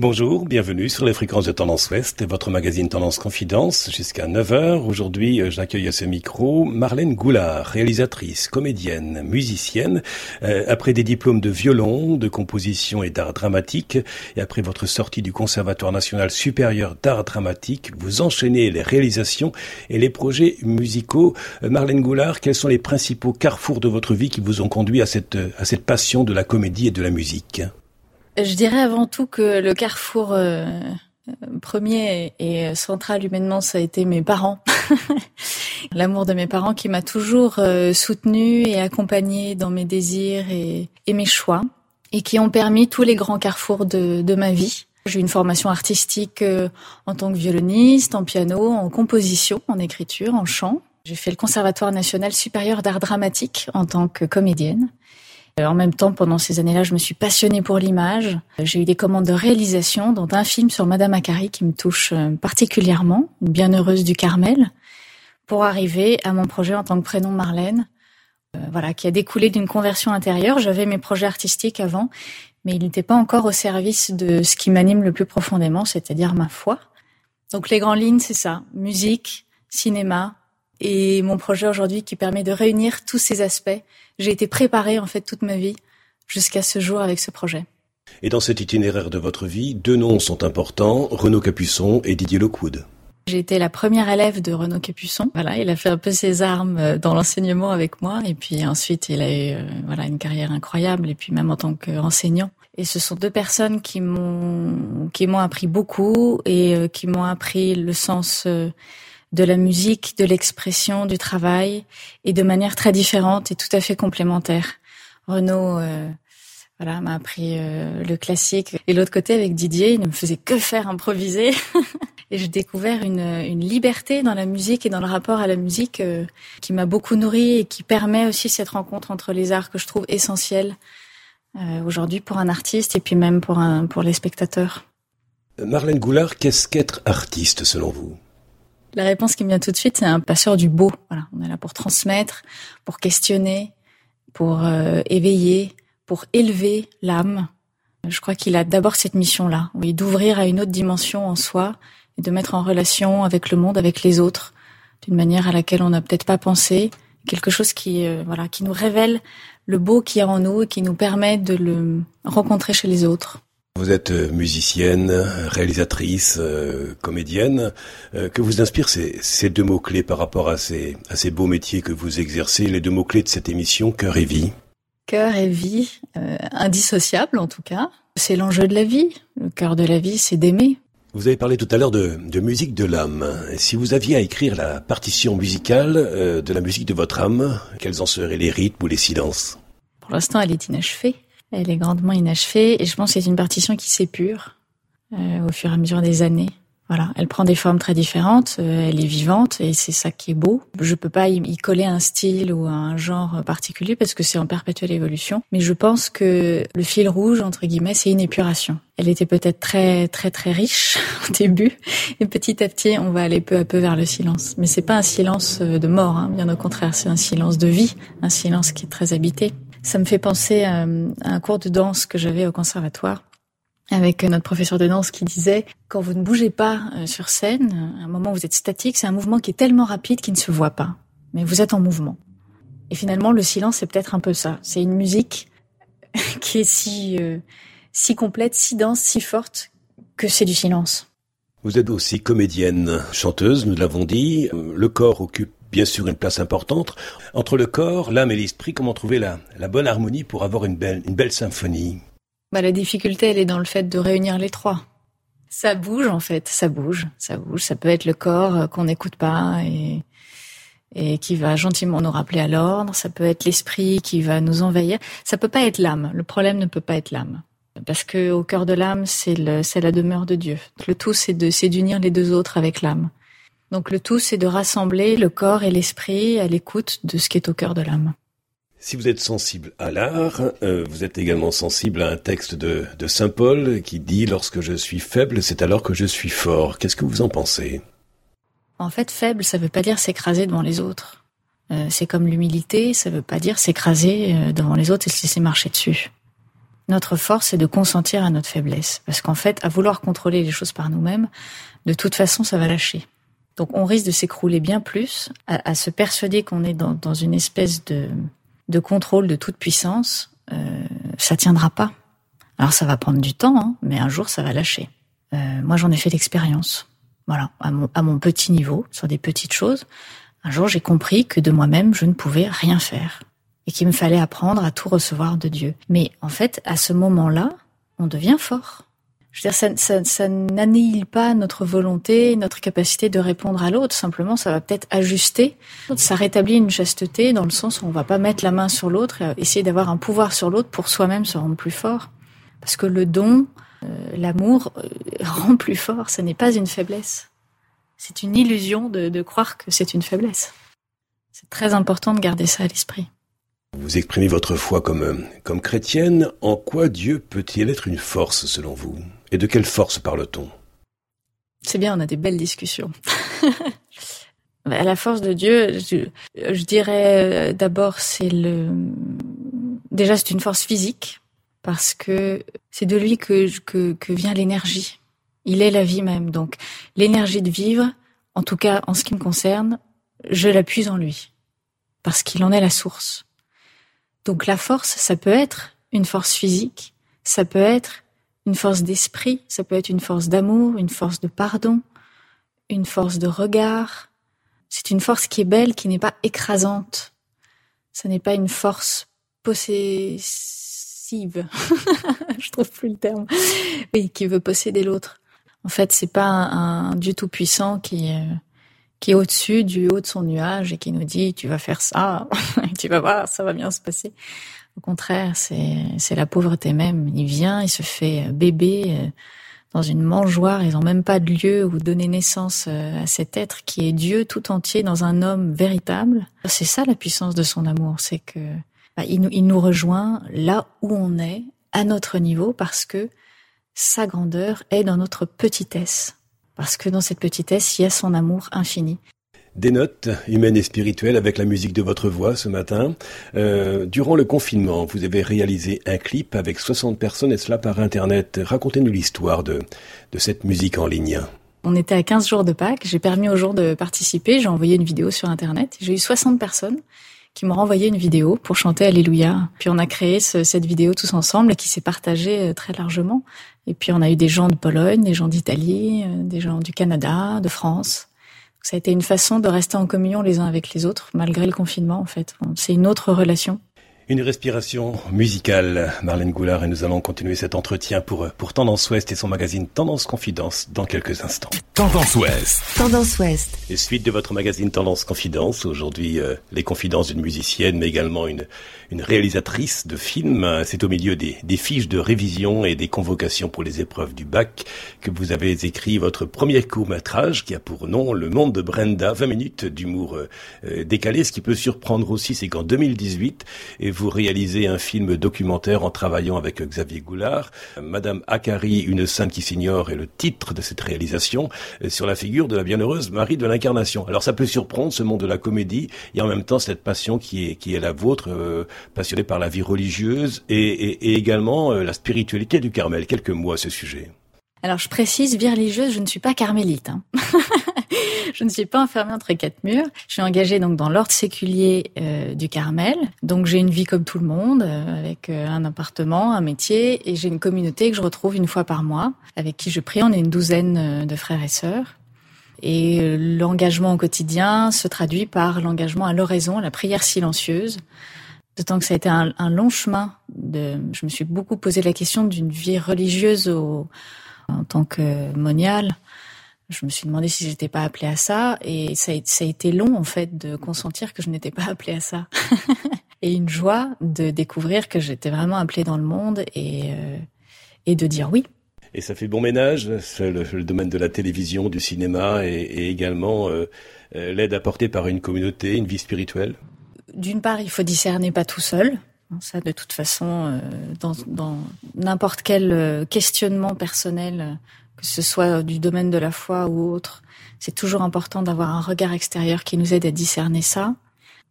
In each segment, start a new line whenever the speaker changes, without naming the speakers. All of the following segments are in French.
Bonjour, bienvenue sur les fréquences de Tendance Ouest, votre magazine Tendance Confidence jusqu'à 9h. Aujourd'hui, euh, j'accueille à ce micro Marlène Goulard, réalisatrice, comédienne, musicienne. Euh, après des diplômes de violon, de composition et d'art dramatique, et après votre sortie du Conservatoire national supérieur d'art dramatique, vous enchaînez les réalisations et les projets musicaux. Euh, Marlène Goulard, quels sont les principaux carrefours de votre vie qui vous ont conduit à cette, à cette passion de la comédie et de la musique?
Je dirais avant tout que le carrefour euh, premier et central humainement, ça a été mes parents. L'amour de mes parents qui m'a toujours euh, soutenue et accompagnée dans mes désirs et, mes choix et qui ont permis tous les grands carrefours de, ma vie. J'ai eu une formation artistique euh, en tant que violoniste, en piano, en composition, en écriture, en chant. J'ai fait le Conservatoire national supérieur d'art dramatique en tant que comédienne. Euh, en même temps, pendant ces années-là, je me suis passionnée pour l'image. J'ai eu des commandes de réalisation, dont un film sur Madame Akari qui me touche euh, particulièrement, bienheureuse du Carmel, pour arriver à mon projet en tant que prénom Marlène, euh, voilà, qui a découlé d'une conversion intérieure. J'avais mes projets artistiques avant, mais ils n'étaient pas encore au service de ce qui m'anime le plus profondément, c'est-à-dire ma foi. Donc les grandes lignes, c'est ça musique, cinéma, et mon projet aujourd'hui qui permet de réunir tous ces aspects. J'ai été préparée en fait toute ma vie jusqu'à ce jour avec ce projet.
Et dans cet itinéraire de votre vie, deux noms sont importants, Renaud Capuçon et Didier Lockwood.
J'ai été la première élève de Renaud Capuçon. Voilà, il a fait un peu ses armes euh, dans l'enseignement avec moi, et puis ensuite il a eu euh, voilà une carrière incroyable, et puis même en tant qu'enseignant. Et ce sont deux personnes qui m'ont qui m'ont appris beaucoup et euh, qui m'ont appris le sens de la musique, de l'expression, du travail, et de manière très différente et tout à fait complémentaire. Renaud, euh, voilà, m'a appris euh, le classique, et l'autre côté avec Didier, il ne me faisait que faire improviser. et j'ai découvert une, une, liberté dans la musique et dans le rapport à la musique euh, qui m'a beaucoup nourri et qui permet aussi cette rencontre entre les arts que je trouve essentielle aujourd'hui pour un artiste et puis même pour, un, pour les spectateurs.
Marlène Goulard, qu'est-ce qu'être artiste selon vous?
La réponse qui me vient tout de suite, c'est un passeur du beau. Voilà, on est là pour transmettre, pour questionner, pour euh, éveiller, pour élever l'âme. Je crois qu'il a d'abord cette mission-là, oui, d'ouvrir à une autre dimension en soi et de mettre en relation avec le monde, avec les autres, d'une manière à laquelle on n'a peut-être pas pensé, quelque chose qui, euh, voilà, qui nous révèle le beau qui est en nous et qui nous permet de le rencontrer chez les autres.
Vous êtes euh, musicienne, réalisatrice, euh, comédienne. Euh, que vous inspirent ces, ces deux mots-clés par rapport à ces, à ces beaux métiers que vous exercez, les deux mots-clés de cette émission, cœur et vie
Cœur et vie, indissociable en tout cas. C'est l'enjeu de la vie. Le cœur de la vie, c'est d'aimer.
Vous avez parlé tout à l'heure de, de, musique de l'âme. Si vous aviez à écrire la partition musicale de la musique de votre âme, quels en seraient les rythmes ou les silences?
Pour l'instant, elle est inachevée. Elle est grandement inachevée et je pense que c'est une partition qui s'épure euh, au fur et à mesure des années. Voilà, elle prend des formes très différentes, euh, elle est vivante et c'est ça qui est beau. Je peux pas y, coller un style ou un genre particulier parce que c'est en perpétuelle évolution, mais je pense que le fil rouge entre guillemets, c'est une épuration. Elle était peut-être très très très riche au début et petit à petit, on va aller peu à peu vers le silence. Mais c'est pas un silence de mort, hein, bien au contraire, c'est un silence de vie, un silence qui est très habité. Ça me fait penser à, un cours de danse que j'avais au conservatoire avec notre professeur de danse qui disait quand vous ne bougez pas euh, sur scène, à un moment où vous êtes statique, c'est un mouvement qui est tellement rapide qu'il ne se voit pas, mais vous êtes en mouvement. Et finalement, le silence, c'est peut-être un peu ça. C'est une musique qui est si euh, si complète, si dense, si forte que c'est du silence.
Vous êtes aussi comédienne, chanteuse, nous l'avons dit. Le corps occupe bien sûr une place importante. Entre le corps, l'âme et l'esprit, comment trouver la, la, bonne harmonie pour avoir une belle, symphonie?
Bah, La difficulté, elle est dans le fait de réunir les trois. Ça bouge en fait, ça bouge, ça bouge. Ça peut être le corps euh, qu'on n'écoute pas et, qui va gentiment nous rappeler à l'ordre. Ça peut être l'esprit qui va nous envahir. Ça peut pas être l'âme. Le problème ne peut pas être l'âme. Parce que au cœur de l'âme, c'est la demeure de Dieu. Le tout, c'est d'unir les deux autres avec l'âme. Donc le tout, c'est de rassembler le corps et l'esprit à l'écoute de ce qui est au cœur de l'âme.
Si vous êtes sensible à l'art, euh, vous êtes également sensible à un texte de, de Saint Paul qui dit ⁇ Lorsque je suis faible, c'est alors que je suis fort ⁇ Qu'est-ce que vous en pensez?
En fait, faible, ça ne veut pas dire s'écraser devant les autres. Euh, c'est comme l'humilité, ça ne veut pas dire s'écraser euh, devant les autres et se laisser marcher dessus. Notre force, c'est de consentir à notre faiblesse. Parce qu'en fait, à vouloir contrôler les choses par nous-mêmes, de toute façon, ça va lâcher. Donc on risque de s'écrouler bien plus à, se persuader qu'on est dans, une espèce de, de contrôle de toute puissance. Euh, ça tiendra pas. Alors ça va prendre du temps, hein, mais un jour ça va lâcher. Euh, moi j'en ai fait l'expérience. Voilà, à mon, à mon petit niveau, sur des petites choses. Un jour j'ai compris que de moi-même je ne pouvais rien faire et qu'il me fallait apprendre à tout recevoir de Dieu. Mais en fait, à ce moment-là, on devient fort. Je veux dire, ça, ça, ça n'annihile pas notre volonté, notre capacité de répondre à l'autre. Simplement, ça va peut-être ajuster. Ça rétablit une chasteté dans le sens où on va pas mettre la main sur l'autre essayer d'avoir un pouvoir sur l'autre pour soi-même se rendre plus fort. Parce que le don, euh, l'amour, euh, rend plus fort. Ce n'est pas une faiblesse. C'est une illusion de, croire que c'est une faiblesse. C'est très important de garder ça à l'esprit.
Vous exprimez votre foi comme, euh, comme chrétienne. En quoi Dieu peut-il être une force selon vous? Et de quelle force parle-t-on?
C'est bien, on a des belles discussions. la force de Dieu, je, dirais euh, d'abord, c'est le. Déjà, c'est une force physique parce que c'est de lui que, que, que vient l'énergie. Il est la vie même. Donc, l'énergie de vivre, en tout cas en ce qui me concerne, je l'appuie en lui parce qu'il en est la source. Donc la force, ça peut être une force physique, ça peut être une force d'esprit, ça peut être une force d'amour, une force de pardon, une force de regard. C'est une force qui est belle, qui n'est pas écrasante. Ce n'est pas une force possessive. Je trouve plus le terme. Oui, qui veut posséder l'autre. En fait, c'est pas un, Dieu tout puissant qui euh, qui est au-dessus du haut de son nuage et qui nous dit tu vas faire ça, tu vas voir, ça va bien se passer. Au contraire, c'est la pauvreté même. Il vient, il se fait bébé euh, dans une mangeoire. Ils ont même pas de lieu où donner naissance euh, à cet être qui est Dieu tout entier dans un homme véritable. C'est ça la puissance de son amour, c'est que bah, il, nous, il nous rejoint là où on est, à notre niveau, parce que sa grandeur est dans notre petitesse parce que dans cette petitesse, il y a son amour infini.
Des notes humaines et spirituelles avec la musique de votre voix ce matin. Euh, durant le confinement, vous avez réalisé un clip avec 60 personnes et cela par Internet. Racontez-nous l'histoire de, de cette musique en ligne.
On était à 15 jours de Pâques, j'ai permis aux gens de participer, j'ai envoyé une vidéo sur Internet, j'ai eu 60 personnes qui m'ont renvoyé une vidéo pour chanter Alléluia. Puis on a créé cette vidéo tous ensemble qui s'est partagée euh, très largement. Et puis on a eu des gens de Pologne, des gens d'Italie, euh, des gens du Canada, de France. Ça a été une façon de rester en communion les uns avec les autres, malgré le confinement en fait. C'est une autre relation.
Une respiration musicale, Marlène Goulard, et nous allons continuer cet entretien pour, pour Tendance Ouest et son magazine Tendance Confidence dans quelques instants.
Tendance Ouest.
Tendance Ouest.
Et suite de votre magazine Tendance Confidence, aujourd'hui euh, les confidences d'une musicienne, mais également une, une réalisatrice de films. C'est au milieu des, des fiches de révision et des convocations pour les épreuves du bac que vous avez écrit votre premier court-métrage qui a pour nom Le monde de Brenda, 20 minutes d'humour euh, euh, décalé. Ce qui peut surprendre aussi, c'est qu'en 2018, et vous réalisez un film documentaire en travaillant avec Xavier Goulard? Madame Akari, une sainte qui s'ignore est le titre de cette réalisation euh, sur la figure de la bienheureuse Marie de l'Incarnation. Alors ça peut surprendre ce monde de la comédie et en même temps cette passion qui est, qui est la vôtre, euh, passionnée par la vie religieuse et, et, et également euh, la spiritualité du Carmel. Quelques mots à ce sujet.
Alors je précise, vie religieuse, je ne suis pas carmélite. Hein. je ne suis pas enfermée entre quatre murs. Je suis engagée donc dans l'ordre séculier euh, du Carmel. Donc j'ai une vie comme tout le monde, euh, avec euh, un appartement, un métier, et j'ai une communauté que je retrouve une fois par mois, avec qui je prie. On est une douzaine de frères et sœurs. Et l'engagement au quotidien se traduit par l'engagement à l'oraison, la prière silencieuse. D'autant que ça a été un, un long chemin. De, je me suis beaucoup posé la question d'une vie religieuse au, en tant que moniale. Je me suis demandé si j'étais pas appelée à ça et ça a, ça a été long en fait de consentir que je n'étais pas appelée à ça. et une joie de découvrir que j'étais vraiment appelée dans le monde et, euh, et de dire oui.
Et ça fait bon ménage, le, le domaine de la télévision, du cinéma et, et également euh, euh, l'aide apportée par une communauté, une vie spirituelle.
D'une part, il faut discerner pas tout seul. Ça, de toute façon, dans n'importe quel questionnement personnel, que ce soit du domaine de la foi ou autre, c'est toujours important d'avoir un regard extérieur qui nous aide à discerner ça.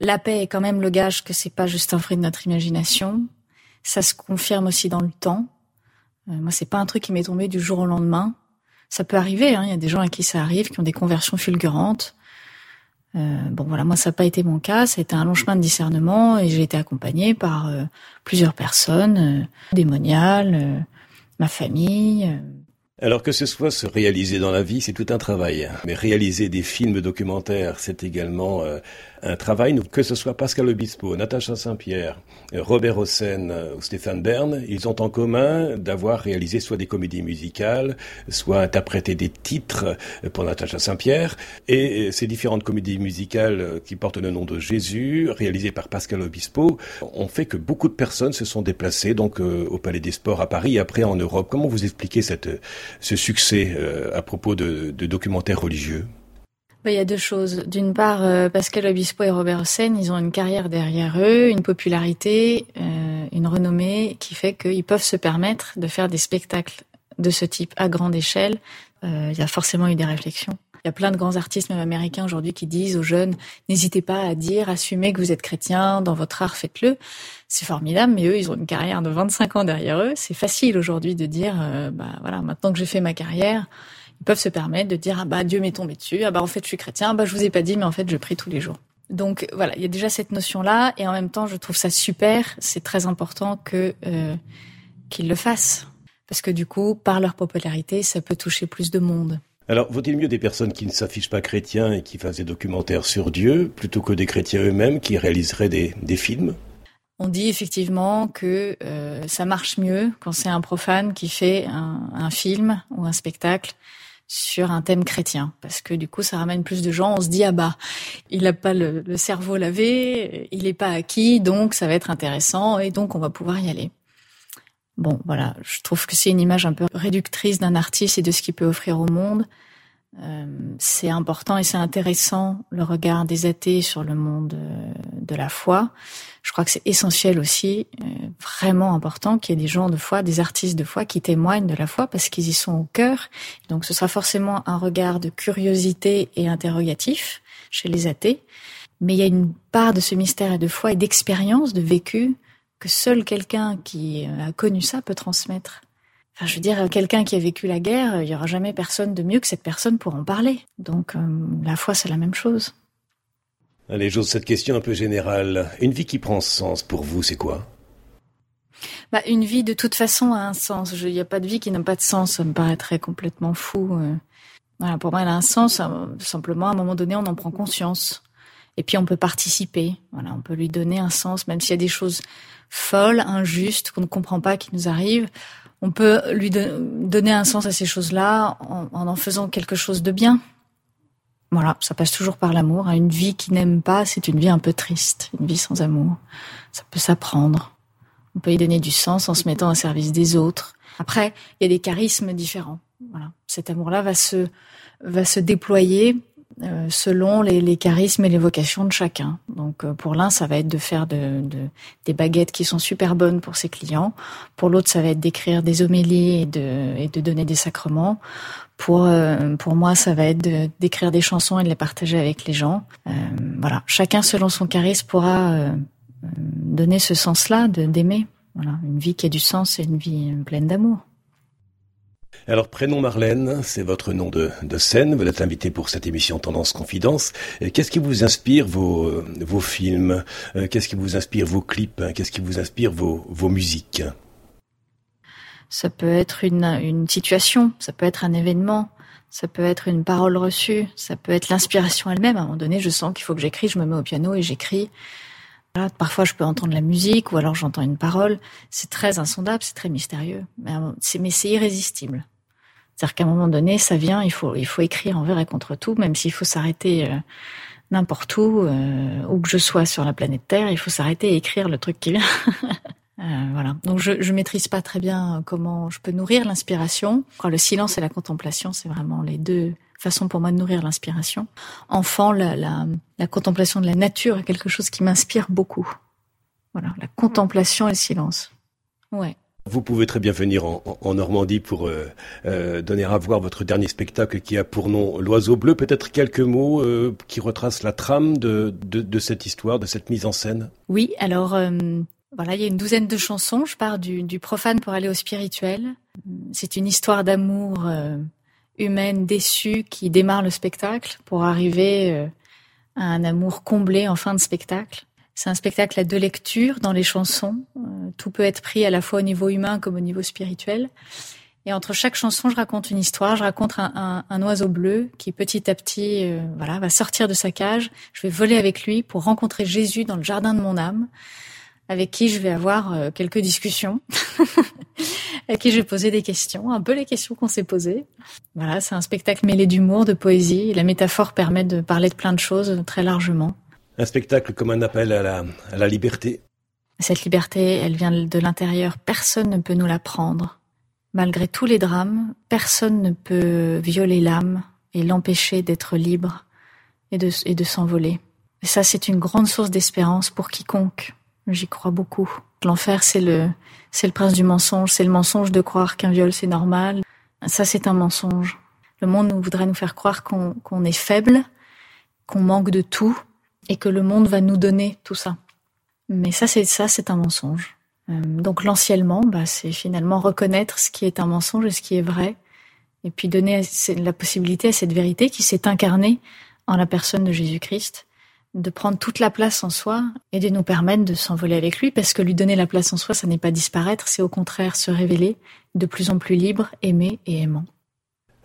La paix est quand même le gage que c'est pas juste un fruit de notre imagination. Ça se confirme aussi dans le temps. Euh, moi, c'est pas un truc qui m'est tombé du jour au lendemain. Ça peut arriver. Hein. Il y a des gens à qui ça arrive, qui ont des conversions fulgurantes. Euh, bon, voilà, moi, ça n'a pas été mon cas. Ça a été un long chemin de discernement et j'ai été accompagnée par euh, plusieurs personnes, démoniales, ma famille.
Alors que ce soit se réaliser dans la vie, c'est tout un travail. Mais réaliser des films documentaires, c'est également un travail, que ce soit Pascal Obispo, Natacha Saint-Pierre, Robert Hossein ou Stéphane Bern, ils ont en commun d'avoir réalisé soit des comédies musicales, soit interprété des titres pour Natacha Saint-Pierre. Et ces différentes comédies musicales qui portent le nom de Jésus, réalisées par Pascal Obispo, ont fait que beaucoup de personnes se sont déplacées donc euh, au Palais des Sports à Paris et après en Europe. Comment vous expliquez cette, ce succès euh, à propos de, de documentaires religieux?
Il y a deux choses. D'une part, euh, Pascal Obispo et Robert Hossein, ils ont une carrière derrière eux, une popularité, euh, une renommée qui fait qu'ils peuvent se permettre de faire des spectacles de ce type à grande échelle. Euh, il y a forcément eu des réflexions. Il y a plein de grands artistes, même américains aujourd'hui, qui disent aux jeunes n'hésitez pas à dire, assumez que vous êtes chrétien, dans votre art, faites-le. C'est formidable, mais eux, ils ont une carrière de 25 ans derrière eux. C'est facile aujourd'hui de dire, bah voilà, maintenant que j'ai fait ma carrière, ils peuvent se permettre de dire ah bah Dieu m'est tombé dessus, ah bah en fait je suis chrétien, ah bah je vous ai pas dit mais en fait je prie tous les jours. Donc voilà, il y a déjà cette notion là et en même temps je trouve ça super, c'est très important que euh, qu'ils le fassent parce que du coup par leur popularité ça peut toucher plus de monde.
Alors, vaut-il mieux des personnes qui ne s'affichent pas chrétiens et qui fassent des documentaires sur Dieu, plutôt que des chrétiens eux-mêmes qui réaliseraient des, des films?
On dit effectivement que euh, ça marche mieux quand c'est un profane qui fait un, un, film ou un spectacle sur un thème chrétien, parce que du coup, ça ramène plus de gens. On se dit ah bah, il n'a pas le, cerveau lavé, il n'est pas acquis, donc ça va être intéressant et donc on va pouvoir y aller. Bon, voilà, je trouve que c'est une image un peu réductrice d'un artiste et de ce qu'il peut offrir au monde. Euh, c'est important et c'est intéressant le regard des athées sur le monde euh, de la foi. Je crois que c'est essentiel aussi, euh, vraiment important, qu'il y ait des gens de foi, des artistes de foi qui témoignent de la foi parce qu'ils y sont au cœur. Donc ce sera forcément un regard de curiosité et interrogatif chez les athées. Mais il y a une part de ce mystère et de foi et d'expérience, de vécu, que seul quelqu'un qui a connu ça peut transmettre. Enfin, je veux dire, quelqu'un qui a vécu la guerre, il y aura jamais personne de mieux que cette personne pour en parler. Donc, euh, la foi, c'est la même chose.
Allez, j'ose cette question un peu générale. Une vie qui prend sens pour vous, c'est quoi?
Bah, Une vie, de toute façon, a un sens. Il n'y a pas de vie qui n'a pas de sens. Ça me paraîtrait complètement fou. Euh. Voilà, pour moi, elle a un sens. Euh, simplement, à un moment donné, on en prend conscience. Et puis, on peut participer. Voilà, on peut lui donner un sens, même s'il y a des choses folles, injustes, qu'on ne comprend pas, qui nous arrivent on peut lui donner un sens à ces choses-là en, en, faisant quelque chose de bien. Voilà, ça passe toujours par l'amour. Une vie qui n'aime pas, c'est une vie un peu triste, une vie sans amour. Ça peut s'apprendre. On peut y donner du sens en se mettant au service des autres. Après, il y a des charismes différents. Voilà, cet amour-là va se va se déployer selon les, les, charismes et les vocations de chacun. Donc euh, pour l'un, ça va être de faire de, de, des baguettes qui sont super bonnes pour ses clients. Pour l'autre, ça va être d'écrire des homélies et de, et de donner des sacrements. Pour euh, pour moi, ça va être d'écrire des chansons et de les partager avec les gens. voilà, chacun selon son charisme pourra donner ce sens-là d'aimer. Voilà, une vie qui a du sens et une vie pleine d'amour.
Alors, prénom Marlène, c'est votre nom de, scène. Vous êtes invité pour cette émission Tendance Confidence. Qu'est-ce qui vous inspire vos, vos films? Euh, Qu'est-ce qui vous inspire vos clips? Qu'est-ce qui vous inspire vos, vos musiques?
Ça peut être une, une situation, ça peut être un événement, ça peut être une parole reçue, ça peut être l'inspiration elle-même. À un moment donné, je sens qu'il faut que j'écris, je me mets au piano et j'écris. Parfois, je peux entendre la musique ou alors j'entends une parole. C'est très insondable, c'est très mystérieux, mais c'est irrésistible. C'est-à-dire qu'à un moment donné, ça vient, il faut, il faut écrire envers et contre tout, même s'il faut s'arrêter euh, n'importe où, euh, où que je sois sur la planète Terre, il faut s'arrêter et écrire le truc qui vient. euh, voilà. Donc je, je maîtrise pas très bien comment je peux nourrir l'inspiration. Le silence et la contemplation, c'est vraiment les deux façons pour moi de nourrir l'inspiration. Enfant, la, la, la contemplation de la nature est quelque chose qui m'inspire beaucoup. Voilà, la contemplation et le silence. Ouais.
Vous pouvez très bien venir en, Normandie pour euh, euh, donner à voir votre dernier spectacle qui a pour nom L'Oiseau Bleu. Peut-être quelques mots euh, qui retracent la trame de, de, cette histoire, de cette mise en scène
Oui, alors Voilà, il y a une douzaine de chansons. Je pars du, du profane pour aller au spirituel. C'est une histoire d'amour humaine déçue qui démarre le spectacle pour arriver euh, à un amour comblé en fin de spectacle. C'est un spectacle à deux lectures dans les chansons. Euh, tout peut être pris à la fois au niveau humain comme au niveau spirituel. Et entre chaque chanson, je raconte une histoire. Je raconte un, oiseau bleu qui petit à petit, euh, voilà, va sortir de sa cage. Je vais voler avec lui pour rencontrer Jésus dans le jardin de mon âme, avec qui je vais avoir euh, quelques discussions, avec qui je vais poser des questions, un peu les questions qu'on s'est posées. Voilà, c'est un spectacle mêlé d'humour, de poésie. La métaphore permet de parler de plein de choses très largement.
Un spectacle comme un appel à la, à la liberté.
Cette liberté, elle vient de l'intérieur. Personne ne peut nous la prendre. Malgré tous les drames, personne ne peut violer l'âme et l'empêcher d'être libre et de, et de s'envoler. Et ça, c'est une grande source d'espérance pour quiconque. J'y crois beaucoup. L'enfer, c'est le, c'est le prince du mensonge. C'est le mensonge de croire qu'un viol, c'est normal. Ça, c'est un mensonge. Le monde voudrait nous faire croire qu'on qu'on est faible, qu'on manque de tout, et que le monde va nous donner tout ça. Mais ça, c'est ça, c'est un mensonge. Euh, donc l'anciennement, bah, c'est finalement reconnaître ce qui est un mensonge et ce qui est vrai, et puis donner la possibilité à cette vérité qui s'est incarnée en la personne de Jésus-Christ, de prendre toute la place en soi et de nous permettre de s'envoler avec lui, parce que lui donner la place en soi, ça n'est pas disparaître, c'est au contraire se révéler de plus en plus libre, aimer et aimant.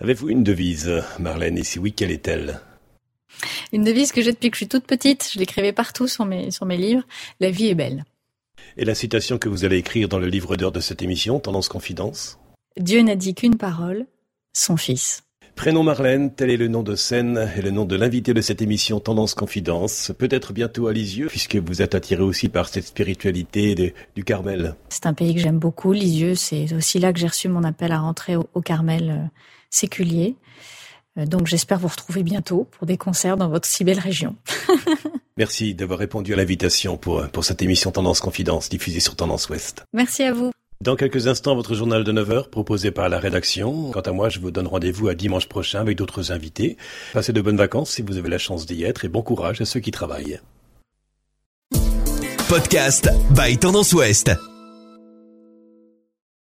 Avez-vous une devise, Marlène, et si oui, quelle est-elle?
Une devise que j'ai depuis que je suis toute petite, je l'écrivais partout sur mes, sur mes livres, La vie est belle.
Et la citation que vous allez écrire dans le livre d'heures de cette émission, Tendance Confidence?
Dieu n'a dit qu'une parole, son fils.
Prénom Marlène, tel est le nom de scène et le nom de l'invité de cette émission Tendance Confidence. Peut-être bientôt à Lisieux, puisque vous êtes attiré aussi par cette spiritualité de, du Carmel.
C'est un pays que j'aime beaucoup, Lisieux. C'est aussi là que j'ai reçu mon appel à rentrer au, au Carmel euh, séculier. Euh, donc j'espère vous retrouver bientôt pour des concerts dans votre si belle région.
Merci d'avoir répondu à l'invitation pour, pour cette émission Tendance Confidence diffusée sur Tendance Ouest.
Merci à vous.
Dans quelques instants, votre journal de 9h proposé par la rédaction. Quant à moi, je vous donne rendez-vous à dimanche prochain avec d'autres invités. Passez de bonnes vacances si vous avez la chance d'y être et bon courage à ceux qui travaillent.
Podcast by Tendance Ouest.